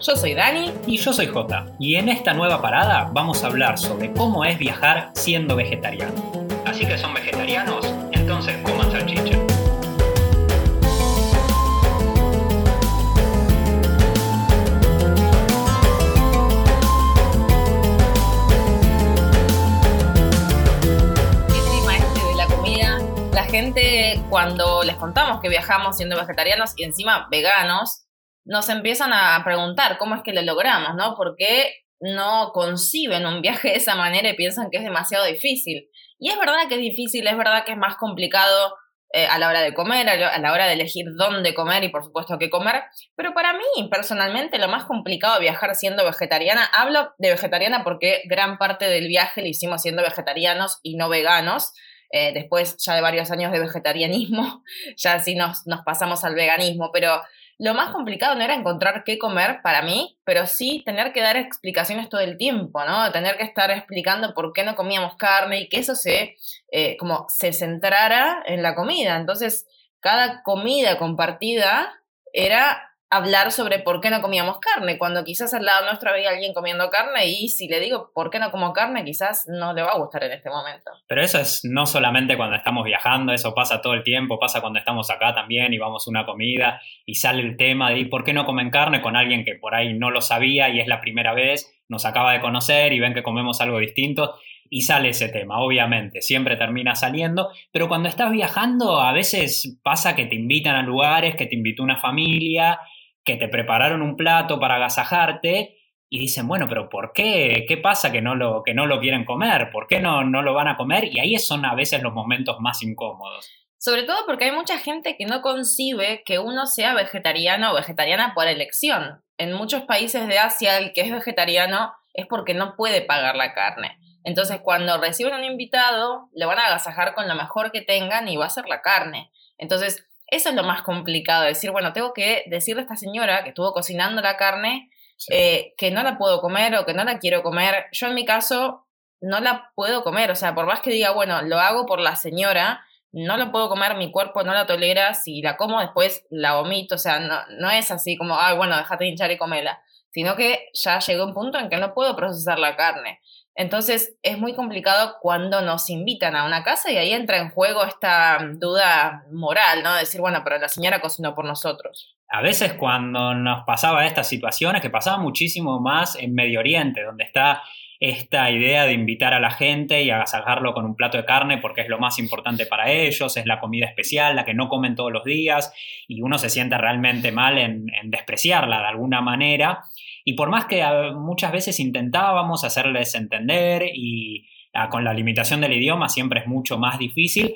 Yo soy Dani. Y yo soy Jota. Y en esta nueva parada vamos a hablar sobre cómo es viajar siendo vegetariano. Así que son vegetarianos, entonces coman salchicha. este gente, cuando les contamos que viajamos siendo vegetarianos y encima veganos, nos empiezan a preguntar cómo es que lo logramos, ¿no? ¿Por qué no conciben un viaje de esa manera y piensan que es demasiado difícil? Y es verdad que es difícil, es verdad que es más complicado eh, a la hora de comer, a la hora de elegir dónde comer y por supuesto qué comer, pero para mí personalmente lo más complicado de viajar siendo vegetariana, hablo de vegetariana porque gran parte del viaje lo hicimos siendo vegetarianos y no veganos, eh, después ya de varios años de vegetarianismo, ya sí nos, nos pasamos al veganismo, pero lo más complicado no era encontrar qué comer para mí, pero sí tener que dar explicaciones todo el tiempo, ¿no? Tener que estar explicando por qué no comíamos carne y que eso se, eh, como se centrara en la comida. Entonces, cada comida compartida era hablar sobre por qué no comíamos carne, cuando quizás al lado nuestro había alguien comiendo carne y si le digo por qué no como carne, quizás no le va a gustar en este momento. Pero eso es no solamente cuando estamos viajando, eso pasa todo el tiempo, pasa cuando estamos acá también y vamos a una comida y sale el tema de por qué no comen carne con alguien que por ahí no lo sabía y es la primera vez, nos acaba de conocer y ven que comemos algo distinto y sale ese tema, obviamente, siempre termina saliendo, pero cuando estás viajando a veces pasa que te invitan a lugares, que te invitó una familia que te prepararon un plato para agasajarte y dicen, bueno, pero ¿por qué? ¿Qué pasa que no lo, que no lo quieren comer? ¿Por qué no, no lo van a comer? Y ahí son a veces los momentos más incómodos. Sobre todo porque hay mucha gente que no concibe que uno sea vegetariano o vegetariana por elección. En muchos países de Asia el que es vegetariano es porque no puede pagar la carne. Entonces cuando reciben un invitado le van a agasajar con lo mejor que tengan y va a ser la carne. Entonces eso es lo más complicado, decir, bueno, tengo que decirle a esta señora que estuvo cocinando la carne eh, que no la puedo comer o que no la quiero comer. Yo en mi caso no la puedo comer, o sea, por más que diga, bueno, lo hago por la señora, no la puedo comer, mi cuerpo no la tolera, si la como después la vomito, o sea, no, no es así como, ay, bueno, déjate hinchar y comela, sino que ya llegó un punto en que no puedo procesar la carne. Entonces es muy complicado cuando nos invitan a una casa y ahí entra en juego esta duda moral, ¿no? decir, bueno, pero la señora cocinó por nosotros. A veces cuando nos pasaba estas situaciones, que pasaba muchísimo más en Medio Oriente, donde está esta idea de invitar a la gente y agasajarlo con un plato de carne porque es lo más importante para ellos, es la comida especial, la que no comen todos los días, y uno se siente realmente mal en despreciarla de alguna manera. Y por más que muchas veces intentábamos hacerles entender y ah, con la limitación del idioma siempre es mucho más difícil,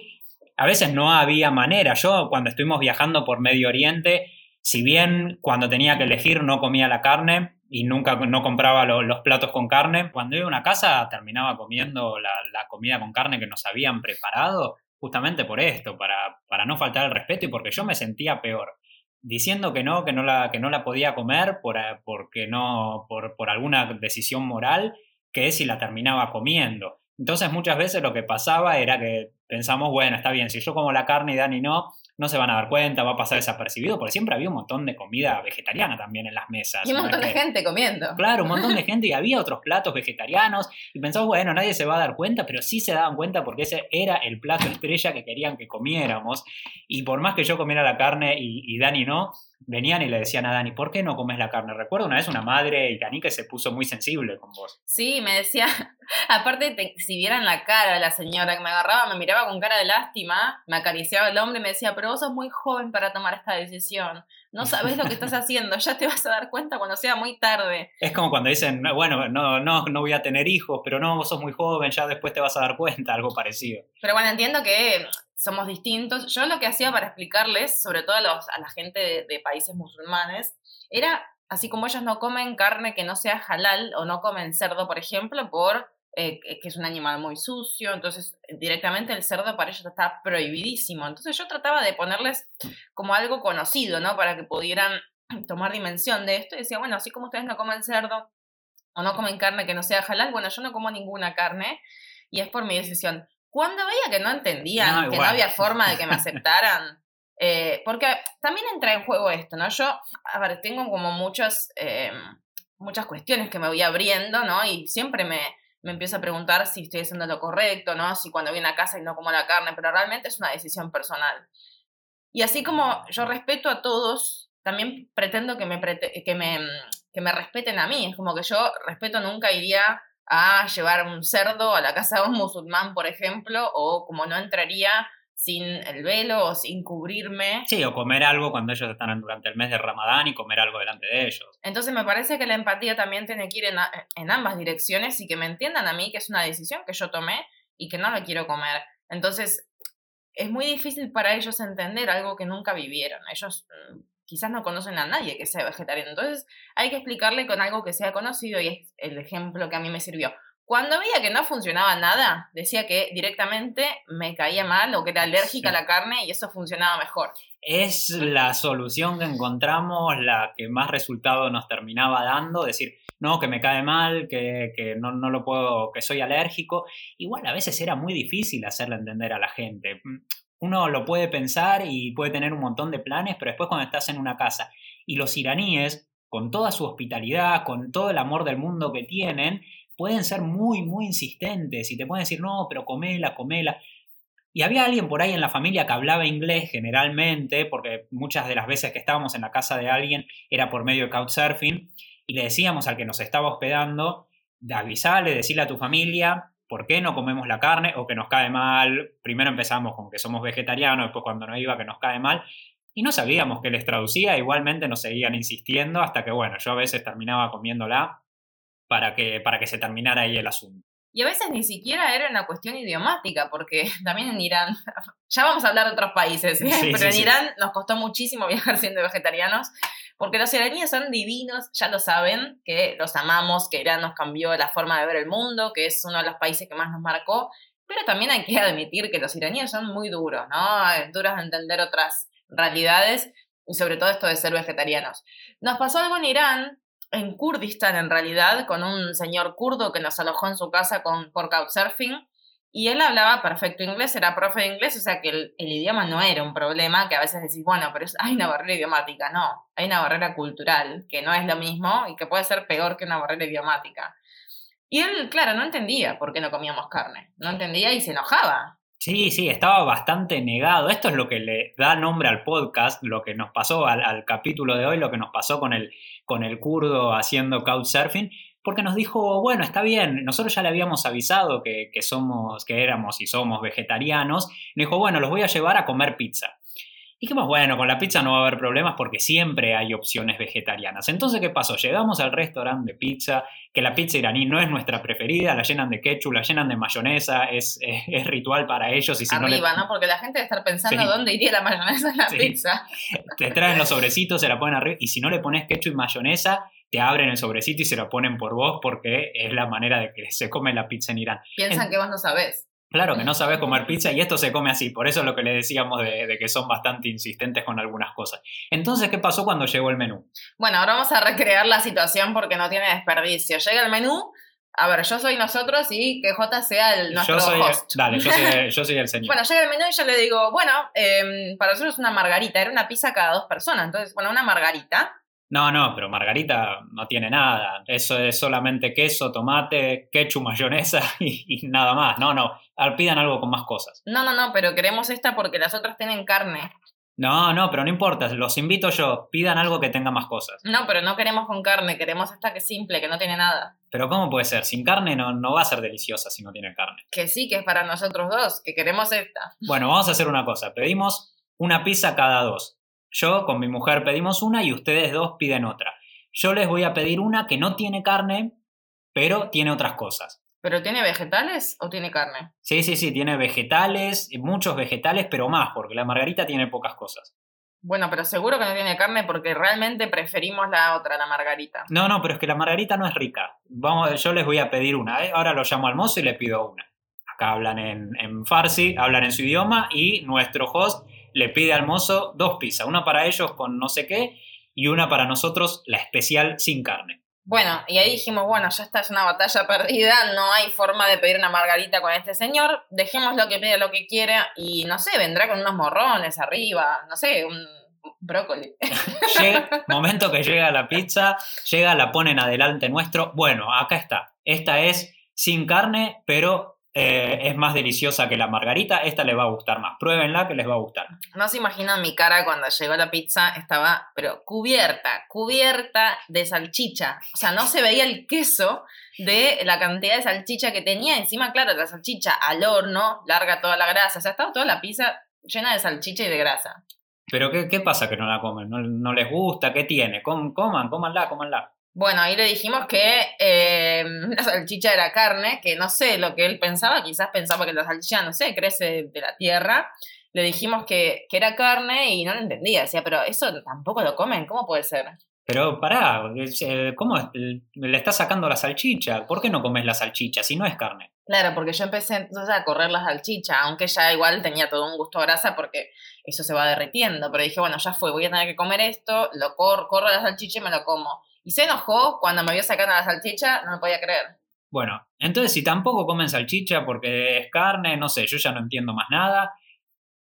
a veces no había manera. Yo cuando estuvimos viajando por Medio Oriente, si bien cuando tenía que elegir no comía la carne y nunca no compraba los platos con carne, cuando iba a una casa terminaba comiendo la, comida con carne que nos habían preparado justamente por esto, para, para no faltar el respeto y porque yo me sentía peor diciendo que no, que no la, que no la podía comer por, eh, porque no, por, por alguna decisión moral, que si la terminaba comiendo. Entonces muchas veces lo que pasaba era que pensamos, bueno, está bien, si yo como la carne y Dani no, no se van a dar cuenta, va a pasar desapercibido, porque siempre había un montón de comida vegetariana también en las mesas. Y un montón de gente comiendo. Claro, un montón de gente y había otros platos vegetarianos y pensamos, bueno, nadie se va a dar cuenta, pero sí se daban cuenta porque ese era el plato estrella que querían que comiéramos. Y por más que yo comiera la carne y, y Dani no, venían y le decían a Dani, ¿por qué no comes la carne? Recuerdo una vez una madre iraní que se puso muy sensible con vos. Sí, me decía, aparte, si vieran la cara de la señora que me agarraba, me miraba con cara de lástima, me acariciaba el hombre y me decía, pero vos sos muy joven para tomar esta decisión. No sabes lo que estás haciendo, ya te vas a dar cuenta cuando sea muy tarde. Es como cuando dicen, bueno, no, no, no voy a tener hijos, pero no, vos sos muy joven, ya después te vas a dar cuenta, algo parecido. Pero bueno, entiendo que somos distintos. Yo lo que hacía para explicarles, sobre todo a, la gente de, países musulmanes, era, así como ellos no comen carne que no sea halal o no comen cerdo, por ejemplo, por eh, que es un animal muy sucio, entonces directamente el cerdo para ellos está prohibidísimo. Entonces yo trataba de ponerles como algo conocido, ¿no? Para que pudieran tomar dimensión de esto y decía, bueno, así como ustedes no comen cerdo o no comen carne que no sea halal, bueno, yo no como ninguna carne y es por mi decisión. Cuando veía que no entendían, que no había forma de que me aceptaran, Eh, porque también entra en juego esto, ¿no? Yo, a ver, tengo como muchas, eh, muchas cuestiones que me voy abriendo, ¿no? Y siempre me, me empiezo a preguntar si estoy haciendo lo correcto, ¿no? Si cuando voy a casa y no como la carne, pero realmente es una decisión personal. Y así como yo respeto a todos, también pretendo que me, que me, que me respeten a mí. Es como que yo respeto nunca iría a llevar un cerdo a la casa de un musulmán, por ejemplo, o como no entraría sin el velo o sin cubrirme. Sí, o comer algo cuando ellos están durante el mes de Ramadán y comer algo delante de ellos. Entonces me parece que la empatía también tiene que ir en, en ambas direcciones y que me entiendan a mí que es una decisión que yo tomé y que no la quiero comer. Entonces es muy difícil para ellos entender algo que nunca vivieron. Ellos mm, quizás no conocen a nadie que sea vegetariano. Entonces hay que explicarle con algo que sea conocido y es el ejemplo que a mí me sirvió. Cuando veía que no funcionaba nada, decía que directamente me caía mal o que era alérgica a la carne y eso funcionaba mejor. Es la solución que encontramos, la que más resultado nos terminaba dando, decir, no, que me cae mal, que, que no, no, lo puedo, que soy alérgico. Igual a veces era muy difícil hacerle entender a la gente. Uno lo puede pensar y puede tener un montón de planes, pero después cuando estás en una casa y los iraníes, con toda su hospitalidad, con todo el amor del mundo que tienen, pueden ser muy, muy insistentes y te pueden decir, no, pero comela, comela. Y había alguien por ahí en la familia que hablaba inglés generalmente, porque muchas de las veces que estábamos en la casa de alguien era por medio de Couchsurfing, y le decíamos al que nos estaba hospedando, avisale, decirle a tu familia por qué no comemos la carne o que nos cae mal. Primero empezamos con que somos vegetarianos, después cuando no iba que nos cae mal. Y no sabíamos que les traducía, igualmente nos seguían insistiendo hasta que, bueno, yo a veces terminaba comiéndola para que, para que se terminara ahí el asunto. Y a veces ni siquiera era una cuestión idiomática, porque también en Irán, ya vamos a hablar de otros países, ¿eh? pero en Irán nos costó muchísimo viajar siendo vegetarianos, porque los iraníes son divinos, ya lo saben, que los amamos, que Irán nos cambió la forma de ver el mundo, que es uno de los países que más nos marcó, pero también hay que admitir que los iraníes son muy duros, ¿no? Duros de entender otras realidades y sobre todo esto de ser vegetarianos. Nos pasó algo en Irán en Kurdistán en realidad, con un señor kurdo que nos alojó en su casa con, por Couchsurfing, y él hablaba perfecto inglés, era profe de inglés, o sea que el, idioma no era un problema, que a veces decís, bueno, pero hay una barrera idiomática, no, hay una barrera cultural, que no es lo mismo y que puede ser peor que una barrera idiomática. Y él, claro, no entendía por qué no comíamos carne, no entendía y se enojaba. Sí, sí, estaba bastante negado. Esto es lo que le da nombre al podcast, lo que nos pasó al, capítulo de hoy, lo que nos pasó con el, con el kurdo haciendo couchsurfing, porque nos dijo, bueno, está bien, nosotros ya le habíamos avisado que, que somos, que éramos y somos vegetarianos. Nos dijo, bueno, los voy a llevar a comer pizza. Dijimos, bueno, con la pizza no va a haber problemas porque siempre hay opciones vegetarianas. Entonces, ¿qué pasó? Llegamos al restaurante de pizza, que la pizza iraní no es nuestra preferida, la llenan de ketchup, la llenan de mayonesa, es, es, ritual para ellos. Y si Arriba, no, Porque la gente debe estar pensando dónde iría la mayonesa en la pizza. Te traen los sobrecitos, se la ponen arriba, y si no le pones ketchup y mayonesa, te abren el sobrecito y se lo ponen por vos porque es la manera de que se come la pizza en Irán. Piensan que vos no sabés. Claro que no sabes comer pizza y esto se come así, por eso es lo que le decíamos de, que son bastante insistentes con algunas cosas. Entonces, ¿qué pasó cuando llegó el menú? Bueno, ahora vamos a recrear la situación porque no tiene desperdicio. Llega el menú, a ver, yo soy nosotros y que J sea el nuestro yo soy, host. Dale, yo soy, el señor. bueno, llega el menú y yo le digo, bueno, em, para nosotros es una margarita, era una pizza cada dos personas, entonces, bueno, una margarita. No, no, pero margarita no tiene nada. Eso es solamente queso, tomate, ketchup, mayonesa y, nada más. No, no. Pidan algo con más cosas. No, no, no, pero queremos esta porque las otras tienen carne. No, no, pero no importa. Los invito yo. Pidan algo que tenga más cosas. No, pero no queremos con carne. Queremos esta que es simple, que no tiene nada. Pero ¿cómo puede ser? Sin carne no, no va a ser deliciosa si no tiene carne. Que sí, que es para nosotros dos, que queremos esta. Bueno, vamos a hacer una cosa. Pedimos una pizza cada dos. Yo con mi mujer pedimos una y ustedes dos piden otra. Yo les voy a pedir una que no tiene carne, pero tiene otras cosas. ¿Pero tiene vegetales o tiene carne? Sí, sí, sí, tiene vegetales, muchos vegetales, pero más, porque la margarita tiene pocas cosas. Bueno, pero seguro que no tiene carne porque realmente preferimos la otra, la margarita. No, no, pero es que la margarita no es rica. Vamos, yo les voy a pedir una. ¿eh? Ahora lo llamo al mozo y le pido una. Acá hablan en, en farsi, hablan en su idioma y nuestro host le pide al mozo dos pizzas, una para ellos con no sé qué y una para nosotros, la especial sin carne. Bueno, y ahí dijimos, bueno, ya está, es una batalla perdida, no hay forma de pedir una margarita con este señor, dejemos lo que pida lo que quiera y no sé, vendrá con unos morrones arriba, no sé, un brócoli. Llega, momento que llega la pizza, llega, la ponen adelante nuestro. Bueno, acá está. Esta es sin carne, pero eh, es más deliciosa que la margarita. Esta les va a gustar más. Pruébenla que les va a gustar. No se imaginan mi cara cuando llegó la pizza, estaba, pero cubierta, cubierta de salchicha. O sea, no se veía el queso de la cantidad de salchicha que tenía. Encima, claro, la salchicha al horno, larga toda la grasa. O sea, estaba toda la pizza llena de salchicha y de grasa. Pero ¿qué, qué pasa que no la comen? ¿No, les gusta? ¿Qué tiene? coman, cómanla, cómanla. Bueno, ahí le dijimos que eh, la salchicha era carne, que no sé lo que él pensaba, quizás pensaba que la salchicha, no sé, crece de la tierra. Le dijimos que, que era carne y no lo entendía. Decía, pero eso tampoco lo comen, ¿cómo puede ser? Pero pará, eh, ¿cómo le estás sacando la salchicha? ¿Por qué no comes la salchicha si no es carne? Claro, porque yo empecé entonces a correr la salchicha, aunque ya igual tenía todo un gusto a grasa porque eso se va derritiendo. Pero dije, bueno, ya fue, voy a tener que comer esto, lo corro, corro la salchicha y me lo como. Y se enojó cuando me vio sacando la salchicha, no me podía creer. Bueno, entonces si tampoco comen salchicha porque es carne, no sé, yo ya no entiendo más nada.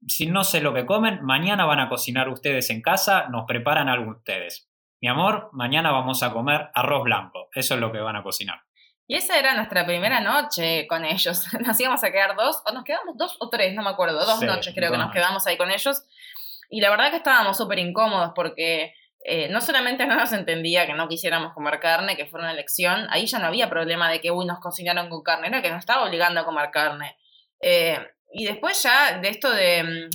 Si no sé lo que comen, mañana van a cocinar ustedes en casa, nos preparan algo ustedes. Mi amor, mañana vamos a comer arroz blanco. Eso es lo que van a cocinar. Y esa era nuestra primera noche con ellos. Nos íbamos a quedar dos, o nos quedamos dos o tres, no me acuerdo, dos noches creo que nos quedamos ahí con ellos. Y la verdad que estábamos súper incómodos porque eh, no solamente no nos entendía que no quisiéramos comer carne, que fue una elección, ahí ya no había problema de que, uy, nos cocinaron con carne, era que nos estaba obligando a comer carne. Eh, y después ya de esto de mm,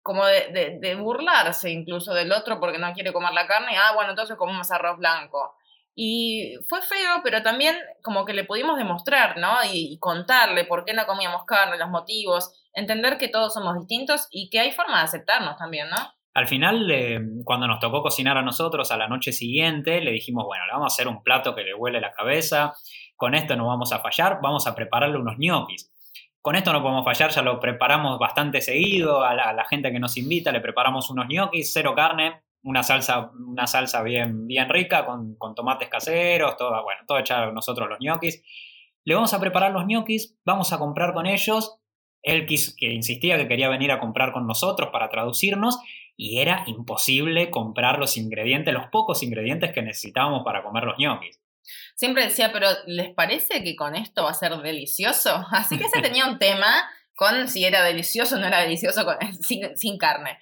como de, de, burlarse incluso del otro porque no quiere comer la carne, ah, bueno, entonces comemos arroz blanco. Y fue feo, pero también como que le pudimos demostrar, ¿no? Y, contarle por qué no comíamos carne, los motivos, entender que todos somos distintos y que hay forma de aceptarnos también, ¿no? Al final, eh, cuando nos tocó cocinar a nosotros a la noche siguiente, le dijimos, bueno, le vamos a hacer un plato que le huele la cabeza, con esto no vamos a fallar, vamos a prepararle unos ñoquis. Con esto no podemos fallar, ya lo preparamos bastante seguido, a la, gente que nos invita le preparamos unos ñoquis, cero carne, una salsa, una salsa bien, bien rica con, tomates caseros, todo, bueno, todo echado nosotros los ñoquis. Le vamos a preparar los ñoquis, vamos a comprar con ellos. Él que insistía que quería venir a comprar con nosotros para traducirnos y era imposible comprar los ingredientes, los pocos ingredientes que necesitábamos para comer los ñoquis. Siempre decía, pero ¿les parece que con esto va a ser delicioso? Así que se tenía un tema con si era delicioso o no era delicioso sin, carne.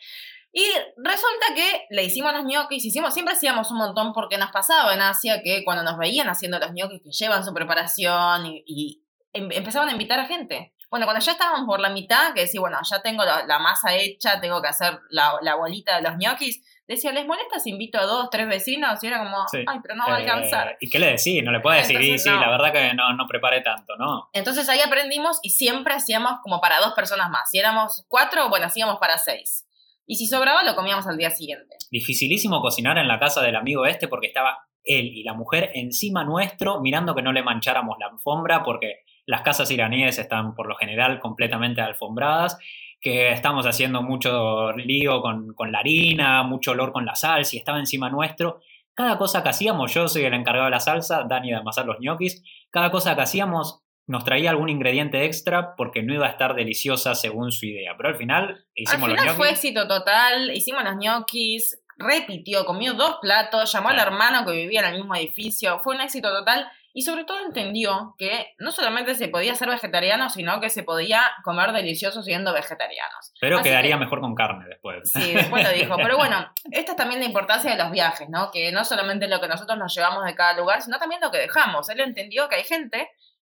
Y resulta que le hicimos los ñoquis, hicimos, siempre hacíamos un montón porque nos pasaba en Asia que cuando nos veían haciendo los ñoquis que llevan su preparación y, em, empezaban a invitar a gente. Bueno, cuando ya estábamos por la mitad, que decía, bueno, ya tengo la, masa hecha, tengo que hacer la, la bolita de los ñoquis, decía, ¿les molesta si invito a dos, tres vecinos? Y era como, ay, pero no va a eh, alcanzar. ¿Y qué le decís? No le puedes decir, sí, la verdad que no, no preparé tanto, ¿no? Entonces ahí aprendimos y siempre hacíamos como para dos personas más. Si éramos cuatro, bueno, hacíamos para seis. Y si sobraba, lo comíamos al día siguiente. Dificilísimo cocinar en la casa del amigo este porque estaba él y la mujer encima nuestro mirando que no le mancháramos la alfombra porque las casas iraníes están por lo general completamente alfombradas que estamos haciendo mucho lío con, la harina, mucho olor con la sal, si estaba encima nuestro. Cada cosa que hacíamos, yo soy el encargado de la salsa, Dani de amasar los ñoquis, cada cosa que hacíamos nos traía algún ingrediente extra porque no iba a estar deliciosa según su idea. Pero al final hicimos al final fue éxito total, hicimos los ñoquis, repitió, comió dos platos, llamó al hermano que vivía en el mismo edificio, fue un éxito total y sobre todo entendió que no solamente se podía ser vegetariano, sino que se podía comer delicioso siendo vegetarianos. Pero quedaría mejor con carne después. Sí, después lo dijo. Pero bueno, esta es también la importancia de los viajes, ¿no? Que no solamente lo que nosotros nos llevamos de cada lugar, sino también lo que dejamos. Él entendió que hay gente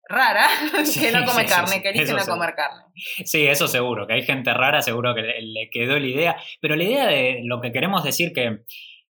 rara que no come carne, que elige no comer carne. Sí, eso seguro, que hay gente rara, seguro que le quedó la idea. Pero la idea de lo que queremos decir que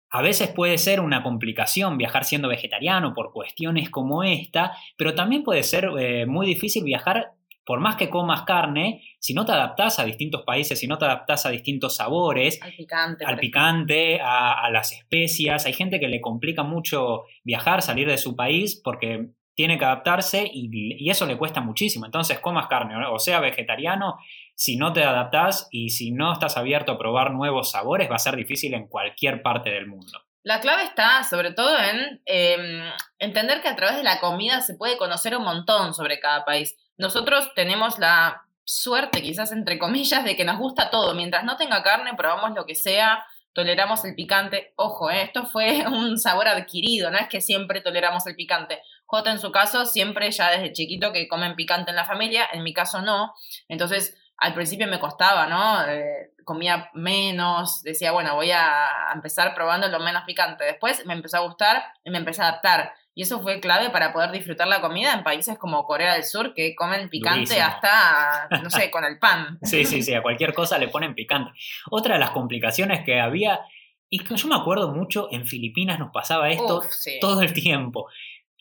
a veces puede ser una complicación viajar siendo vegetariano por cuestiones como esta, pero también puede ser eh, muy difícil viajar por más que comas carne, si no te adaptas a distintos países, si no te adaptas a distintos sabores, al picante, al picante a, las especias, hay gente que le complica mucho viajar, salir de su país porque tiene que adaptarse y, y eso le cuesta muchísimo. Entonces, comas carne o sea vegetariano, si no te adaptás y si no estás abierto a probar nuevos sabores, va a ser difícil en cualquier parte del mundo. La clave está sobre todo en em, entender que a través de la comida se puede conocer un montón sobre cada país. Nosotros tenemos la suerte, quizás entre comillas, de que nos gusta todo. Mientras no tenga carne, probamos lo que sea, toleramos el picante. Ojo, eh, esto fue un sabor adquirido, no es que siempre toleramos el picante. J en su caso, siempre ya desde chiquito que comen picante en la familia, en mi caso no. Entonces, al principio me costaba, ¿no? Eh, comía menos, decía, bueno, voy a empezar probando lo menos picante. Después me empezó a gustar y me empecé a adaptar. Y eso fue clave para poder disfrutar la comida en países como Corea del Sur, que comen picante hasta, no sé, con el pan. Sí, sí, sí, a cualquier cosa le ponen picante. Otra de las complicaciones que había, y que yo me acuerdo mucho, en Filipinas nos pasaba esto todo el tiempo.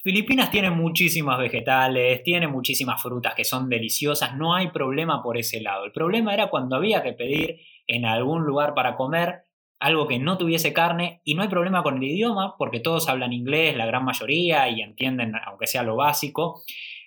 Filipinas tiene muchísimas vegetales, tiene muchísimas frutas que son deliciosas, no hay problema por ese lado. El problema era cuando había que pedir en algún lugar para comer algo que no tuviese carne y no hay problema con el idioma porque todos hablan inglés, la gran mayoría, y entienden aunque sea lo básico.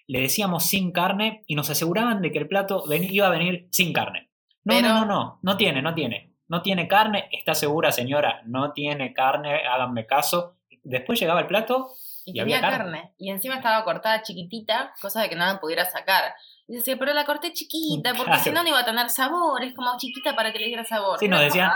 Le decíamos sin carne y nos aseguraban de que el plato iba a venir sin carne. No, no, no, no, no tiene, no tiene. No tiene carne, está segura señora, no tiene carne, háganme caso. Después llegaba el plato y, tenía carne. Y encima estaba cortada chiquitita, cosa de que nada pudiera sacar. Y decía, pero la corté chiquita, porque si no, no iba a tener sabor. Es como chiquita para que le diera sabor. Sí, nos decían,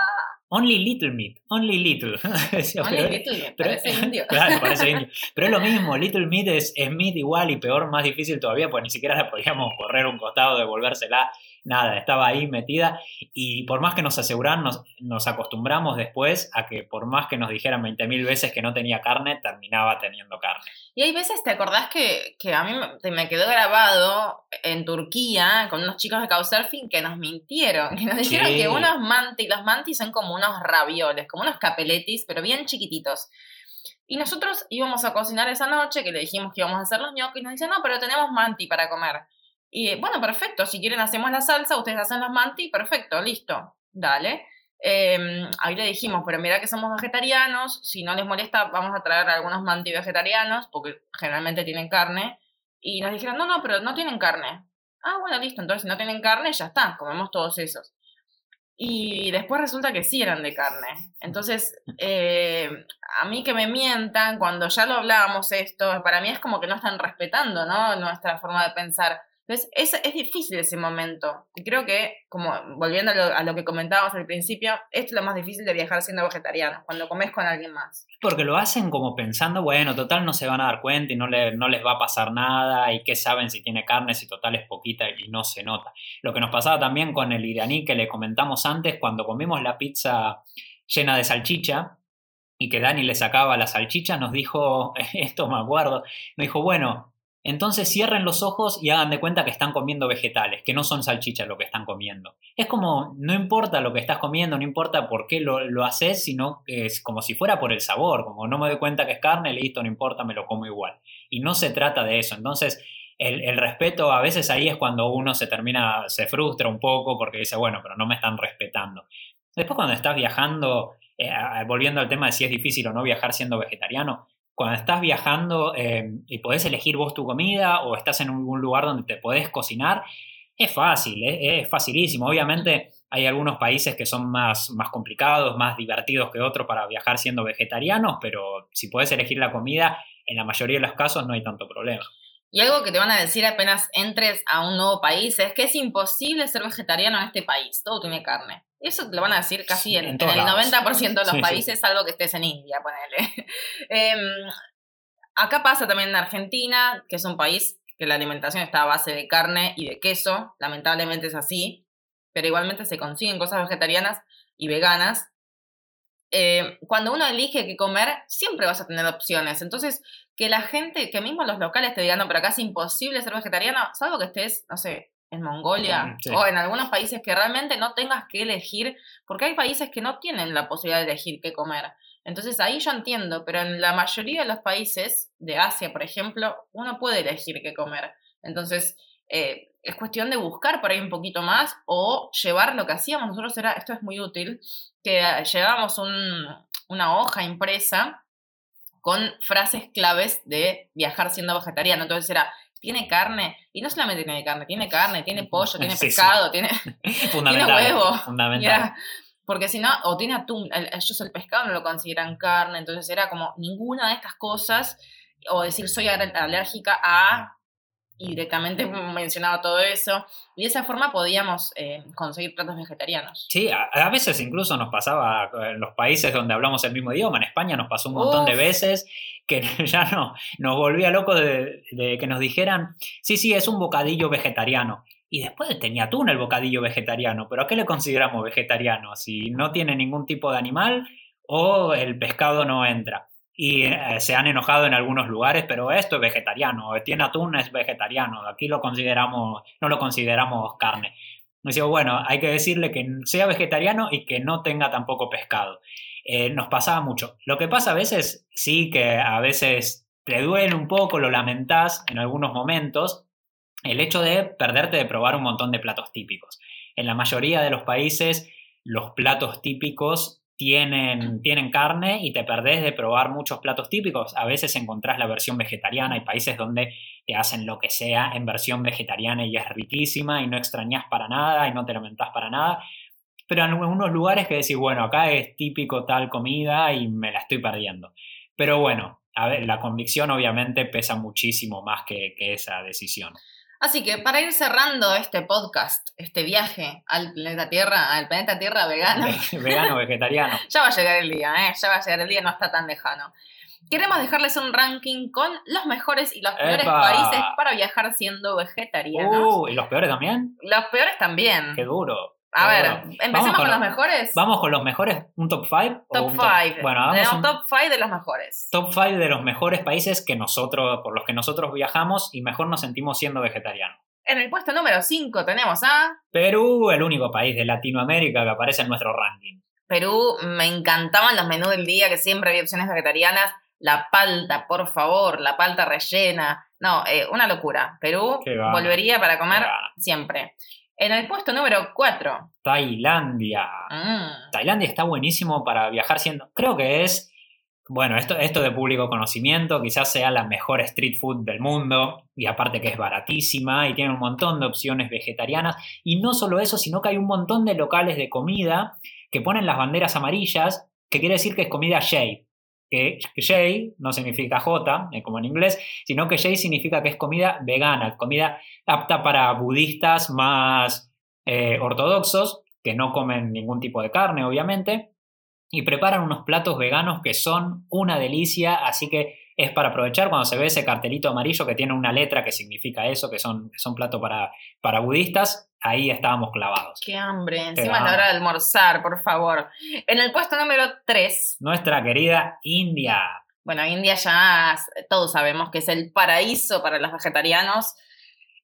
only little meat, only little. only little, parece indio. Claro, parece indio. Pero es lo mismo, little meat es, es meat igual y peor, más difícil todavía, pues ni siquiera la podíamos correr un costado, devolvérsela nada, estaba ahí metida y por más que nos aseguraran, nos, acostumbramos después a que por más que nos dijeran 20.000 veces que no tenía carne, terminaba teniendo carne. Y hay veces, ¿te acordás que, a mí me quedó grabado en Turquía con unos chicos de Couchsurfing que nos mintieron, que nos dijeron que unos mantis, los mantis son como unos ravioles, como unos capeletis, pero bien chiquititos. Y nosotros íbamos a cocinar esa noche, que le dijimos que íbamos a hacer los ñoquis, y nos dicen, no, pero tenemos manti para comer. Y bueno, perfecto, si quieren hacemos la salsa, ustedes hacen los manti, perfecto, listo, dale. Em, ahí le dijimos, pero mira que somos vegetarianos, si no les molesta vamos a traer algunos manti vegetarianos, porque generalmente tienen carne. Y nos dijeron, no, no, pero no tienen carne. Ah, bueno, listo, entonces si no tienen carne, ya está, comemos todos esos. Y después resulta que sí eran de carne. Entonces, eh, a mí que me mientan, cuando ya lo hablábamos esto, para mí es como que no están respetando. Nuestra forma de pensar. Entonces, es, es difícil ese momento. Y creo que, como volviendo a lo, que comentábamos al principio, esto es lo más difícil de viajar siendo vegetariano, cuando comes con alguien más. Porque lo hacen como pensando, bueno, total no se van a dar cuenta y no, le, no les va a pasar nada, y qué saben si tiene carne, si total es poquita y no se nota. Lo que nos pasaba también con el iraní que le comentamos antes, cuando comimos la pizza llena de salchicha, y que Dani le sacaba la salchicha, nos dijo, esto me acuerdo, me dijo, bueno, entonces cierren los ojos y hagan de cuenta que están comiendo vegetales, que no son salchichas lo que están comiendo. Es como, no importa lo que estás comiendo, no importa por qué lo, haces, sino es como si fuera por el sabor, como no me doy cuenta que es carne, listo, no importa, me lo como igual. Y no se trata de eso. Entonces, el, respeto a veces ahí es cuando uno se termina, se frustra un poco porque dice, bueno, pero no me están respetando. Después cuando estás viajando, eh, volviendo al tema de si es difícil o no viajar siendo vegetariano, cuando estás viajando eh, y podés elegir vos tu comida o estás en algún lugar donde te podés cocinar, es fácil, es facilísimo. Obviamente hay algunos países que son más, más complicados, más divertidos que otros para viajar siendo vegetarianos, pero si podés elegir la comida, en la mayoría de los casos no hay tanto problema. Y algo que te van a decir apenas entres a un nuevo país es que es imposible ser vegetariano en este país, todo tiene carne. Eso te lo van a decir casi en, el 90% de los países, salvo que estés en India, ponele. Em, acá pasa también en Argentina, que es un país que la alimentación está a base de carne y de queso, lamentablemente es así, pero igualmente se consiguen cosas vegetarianas y veganas. Em, cuando uno elige qué comer, siempre vas a tener opciones. Entonces, que la gente, que mismo los locales te digan, no, pero acá es imposible ser vegetariano, salvo que estés, no sé, en Mongolia o en algunos países que realmente no tengas que elegir, porque hay países que no tienen la posibilidad de elegir qué comer. Entonces ahí yo entiendo, pero en la mayoría de los países de Asia, por ejemplo, uno puede elegir qué comer. Entonces eh, es cuestión de buscar por ahí un poquito más o llevar lo que hacíamos nosotros era, esto es muy útil, que llevábamos una hoja impresa con frases claves de viajar siendo vegetariano. Entonces era, tiene carne, y no solamente tiene carne, tiene carne, tiene pollo, tiene pescado, tiene, tiene huevo. Fundamental. Porque si no, o tiene atún, ellos el pescado no lo consideran carne, entonces era como ninguna de estas cosas, o decir soy alérgica a y directamente mencionaba todo eso. Y de esa forma podíamos eh, conseguir platos vegetarianos. Sí, a, veces incluso nos pasaba en los países donde hablamos el mismo idioma. En España nos pasó un montón de veces que ya no, nos volvía loco de, que nos dijeran, sí, sí, es un bocadillo vegetariano. Y después tenía atún el bocadillo vegetariano, pero ¿a qué le consideramos vegetariano? Si no tiene ningún tipo de animal o el pescado no entra y eh, se han enojado en algunos lugares, pero esto es vegetariano, tiene atún, es vegetariano, aquí lo consideramos, no lo consideramos carne. digo, bueno, hay que decirle que sea vegetariano y que no tenga tampoco pescado. Eh, nos pasaba mucho. Lo que pasa a veces, sí que a veces te duele un poco, lo lamentás en algunos momentos, el hecho de perderte de probar un montón de platos típicos. En la mayoría de los países, los platos típicos tienen, tienen carne y te perdés de probar muchos platos típicos. A veces encontrás la versión vegetariana. Hay países donde te hacen lo que sea en versión vegetariana y es riquísima y no extrañas para nada y no te lamentás para nada. Pero en algunos lugares que decís, bueno, acá es típico tal comida y me la estoy perdiendo. Pero bueno, la convicción obviamente pesa muchísimo más que, que esa decisión. Así que para ir cerrando este podcast, este viaje al planeta Tierra, al planeta Tierra vegano. vegano, vegetariano. ya va a llegar el día, ¿eh? Ya va a llegar el día, no está tan lejano. Queremos dejarles un ranking con los mejores y los peores países para viajar siendo vegetarianos. Uh, ¿y los peores también? Los peores también. Qué duro. A ver, empecemos con, los, mejores. Vamos con los mejores, un top 5. Top 5. Bueno, vamos un top 5 de los mejores. Top 5 de los mejores países que nosotros, por los que nosotros viajamos y mejor nos sentimos siendo vegetarianos. En el puesto número 5 tenemos a... Perú, el único país de Latinoamérica que aparece en nuestro ranking. Perú, me encantaban los menús del día, que siempre había opciones vegetarianas. La palta, por favor, la palta rellena. No, eh, una locura. Perú volvería para comer siempre. En el puesto número 4. Tailandia. Mm. Tailandia está buenísimo para viajar siendo. Creo que es. Bueno, esto, esto de público conocimiento, quizás sea la mejor street food del mundo, y aparte que es baratísima y tiene un montón de opciones vegetarianas. Y no solo eso, sino que hay un montón de locales de comida que ponen las banderas amarillas, que quiere decir que es comida shade que J no significa J, eh, como en inglés, sino que J significa que es comida vegana, comida apta para budistas más eh, ortodoxos, que no comen ningún tipo de carne, obviamente, y preparan unos platos veganos que son una delicia, así que es para aprovechar cuando se ve ese cartelito amarillo que tiene una letra que significa eso, que son, son platos para, para budistas, ahí estábamos clavados. Qué hambre, encima es la hora de almorzar, por favor. En el puesto número 3. Nuestra querida India. Bueno, India ya todos sabemos que es el paraíso para los vegetarianos.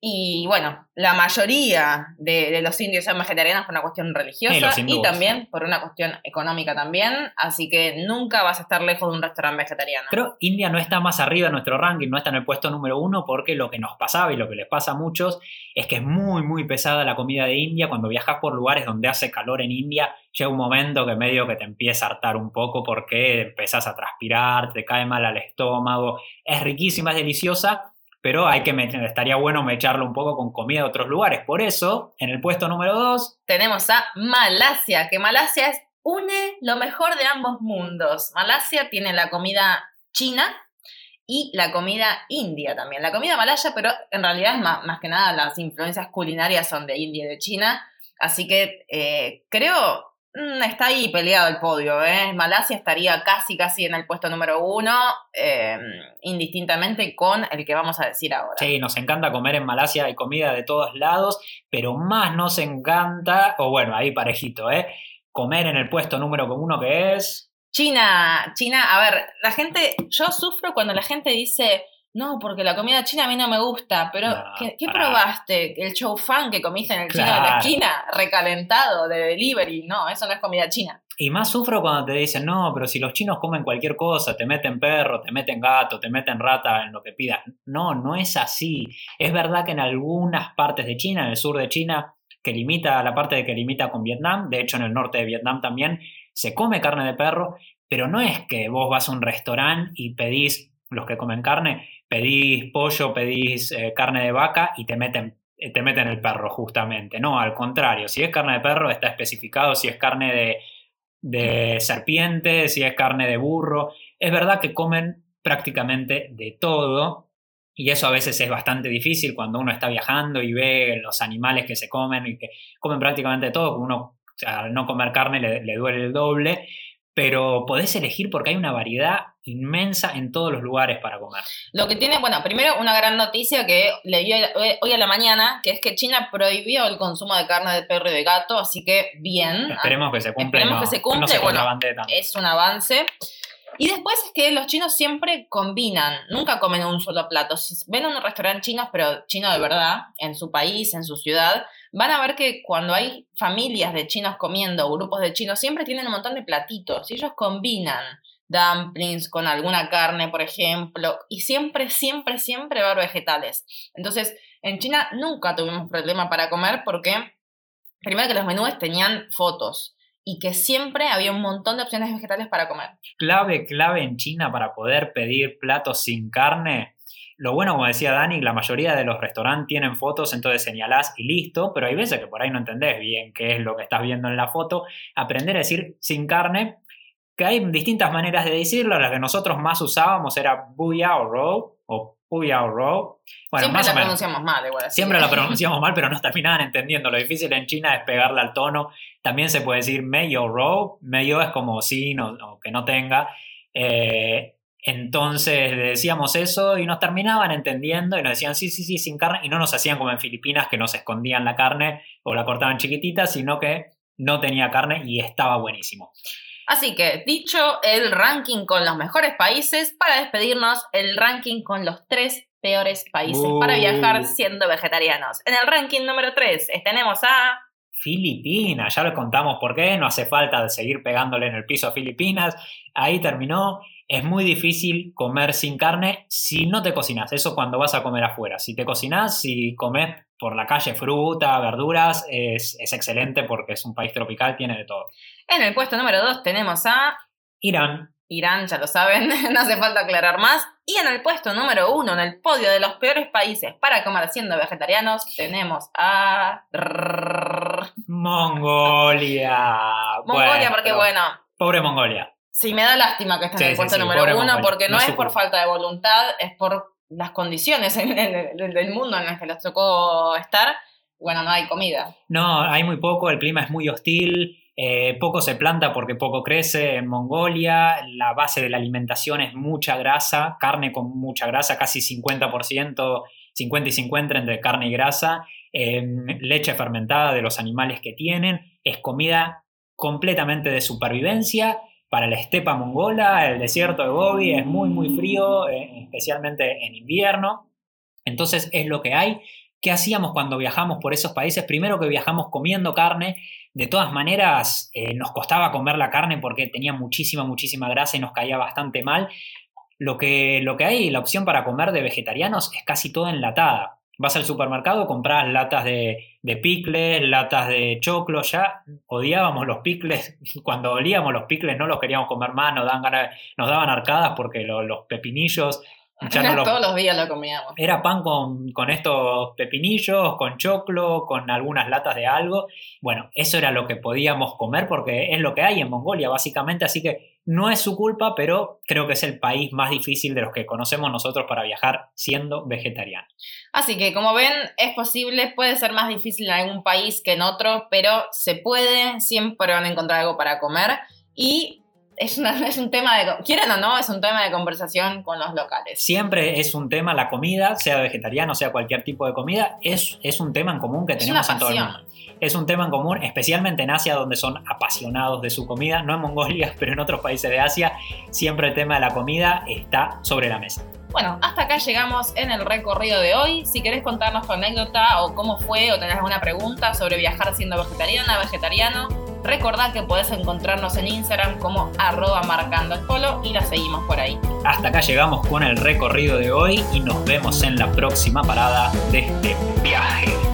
Y bueno, la mayoría de, los indios son vegetarianos por una cuestión religiosa y, también por una cuestión económica también, así que nunca vas a estar lejos de un restaurante vegetariano. Pero India no está más arriba en nuestro ranking, no está en el puesto número uno porque lo que nos pasaba y lo que les pasa a muchos es que es muy muy pesada la comida de India, cuando viajas por lugares donde hace calor en India, llega un momento que medio que te empieza a hartar un poco porque empezás a transpirar, te cae mal al estómago, es riquísima, es deliciosa, pero hay que estaría bueno mecharlo un poco con comida de otros lugares. Por eso, en el puesto número 2 tenemos a Malasia, que Malasia une lo mejor de ambos mundos. Malasia tiene la comida china y la comida india también. La comida malaya, pero en realidad es más, que nada las influencias culinarias son de India y de China. Así que eh, creo está ahí peleado el podio, ¿eh? Malasia estaría casi, casi en el puesto número uno, em, indistintamente con el que vamos a decir ahora. Sí, nos encanta comer en Malasia, hay comida de todos lados, pero más nos encanta, o bueno, ahí parejito, ¿eh? Comer en el puesto número uno que es... China, China, a ver, la gente, yo sufro cuando la gente dice, no, porque la comida china a mí no me gusta, pero ¿qué, probaste? ¿El chow fan que comiste en el chino de la esquina? Recalentado, de delivery. No, eso no es comida china. Y más sufro cuando te dicen, no, pero si los chinos comen cualquier cosa, te meten perro, te meten gato, te meten rata en lo que pidas. No, no es así. Es verdad que en algunas partes de China, en el sur de China, que limita la parte de que limita con Vietnam, de hecho en el norte de Vietnam también, se come carne de perro, pero no es que vos vas a un restaurante y pedís los que comen carne, pedís pollo, pedís eh, carne de vaca y te meten eh, te meten el perro justamente. No, al contrario, si es carne de perro está especificado si es carne de, de serpiente, si es carne de burro. Es verdad que comen prácticamente de todo, y eso a veces es bastante difícil cuando uno está viajando y ve los animales que se comen y que comen prácticamente todo, uno al no comer carne le, duele el doble, pero podés elegir porque hay una variedad inmensa en todos los lugares para comer. Lo que tiene, bueno, primero una gran noticia que leí hoy a la mañana, que es que China prohibió el consumo de carne de perro y de gato, así que bien. Esperemos que se cumpla. Esperemos que se cumpla. es un avance. Y después es que los chinos siempre combinan, nunca comen un solo plato. Si ven un restaurante chino, pero chino de verdad, en su país, en su ciudad, van a ver que cuando hay familias de chinos comiendo, grupos de chinos, siempre tienen un montón de platitos. Y ellos combinan dumplings con alguna carne, por ejemplo, y siempre, siempre, siempre va a haber vegetales. Entonces, en China nunca tuvimos problema para comer porque, primero que los menús tenían fotos y que siempre había un montón de opciones vegetales para comer. Clave, clave en China para poder pedir platos sin carne. Lo bueno, como decía Dani, la mayoría de los restaurantes tienen fotos, entonces señalás y listo, pero hay veces que por ahí no entendés bien qué es lo que estás viendo en la foto. Aprender a decir sin carne, que hay distintas maneras de decirlo, la que nosotros más usábamos era buya o raw, o puya o raw. Bueno, Siempre la pronunciamos mal, igual. Siempre la pronunciamos mal, pero no terminaban entendiendo. Lo difícil en China es pegarle al tono. También se puede decir medio raw, medio es como sin o, que no tenga. Eh, entonces le decíamos eso y nos terminaban entendiendo y nos decían sí, sí, sí, sin carne. Y no nos hacían como en Filipinas que nos escondían la carne o la cortaban chiquitita, sino que no tenía carne y estaba buenísimo. Así que, dicho el ranking con los mejores países, para despedirnos, el ranking con los tres peores países para viajar siendo vegetarianos. En el ranking número 3 tenemos a... Filipinas, ya lo contamos por qué, no hace falta seguir pegándole en el piso a Filipinas, ahí terminó. Es muy difícil comer sin carne si no te cocinas, eso cuando vas a comer afuera. Si te cocinas, si comes por la calle fruta, verduras, es, es excelente porque es un país tropical, tiene de todo. En el puesto número 2 tenemos a Irán. Irán, ya lo saben, no hace falta aclarar más. Y en el puesto número uno, en el podio de los peores países para comer siendo vegetarianos, tenemos a... Mongolia. Mongolia, porque bueno... Pobre Mongolia. Sí, me da lástima que esté en el puesto número uno, porque no, es por falta de voluntad, es por las condiciones en del mundo en las que les tocó estar. Bueno, no hay comida. No, hay muy poco, el clima es muy hostil. Eh, poco se planta porque poco crece en Mongolia, la base de la alimentación es mucha grasa, carne con mucha grasa, casi 50%, 50 y 50 entre carne y grasa, em, leche fermentada de los animales que tienen, es comida completamente de supervivencia. Para la estepa mongola, el desierto de Gobi es muy, muy frío, eh, especialmente en invierno. Entonces es lo que hay. ¿Qué hacíamos cuando viajamos por esos países? Primero que viajamos comiendo carne de todas maneras, eh, nos costaba comer la carne porque tenía muchísima, muchísima grasa y nos caía bastante mal. Lo que, lo que hay, la opción para comer de vegetarianos es casi toda enlatada. Vas al supermercado, compras latas de, de picles, latas de choclo, ya odiábamos los picles, cuando olíamos los picles no los queríamos comer más, nos, daban, nos daban arcadas porque los pepinillos todos los días lo comíamos. Era pan con, con, estos pepinillos, con choclo, con algunas latas de algo. Bueno, eso era lo que podíamos comer porque es lo que hay en Mongolia, básicamente. Así que no es su culpa, pero creo que es el país más difícil de los que conocemos nosotros para viajar siendo vegetariano. Así que, como ven, es posible, puede ser más difícil en algún país que en otro, pero se puede, siempre van a encontrar algo para comer. Y es, es, un tema de, quieran o no, es un tema de conversación con los locales. Siempre es un tema, la comida, sea vegetariano, sea cualquier tipo de comida, es, es un tema en común que tenemos en todo el mundo. Es un tema en común, especialmente en Asia, donde son apasionados de su comida, no en Mongolia, pero en otros países de Asia, siempre el tema de la comida está sobre la mesa. Bueno, hasta acá llegamos en el recorrido de hoy. Si querés contarnos tu anécdota o cómo fue o tenés alguna pregunta sobre viajar siendo vegetariana, vegetariano, Recordad que podés encontrarnos en Instagram como arroba marcando el polo y la seguimos por ahí. Hasta acá llegamos con el recorrido de hoy y nos vemos en la próxima parada de este viaje.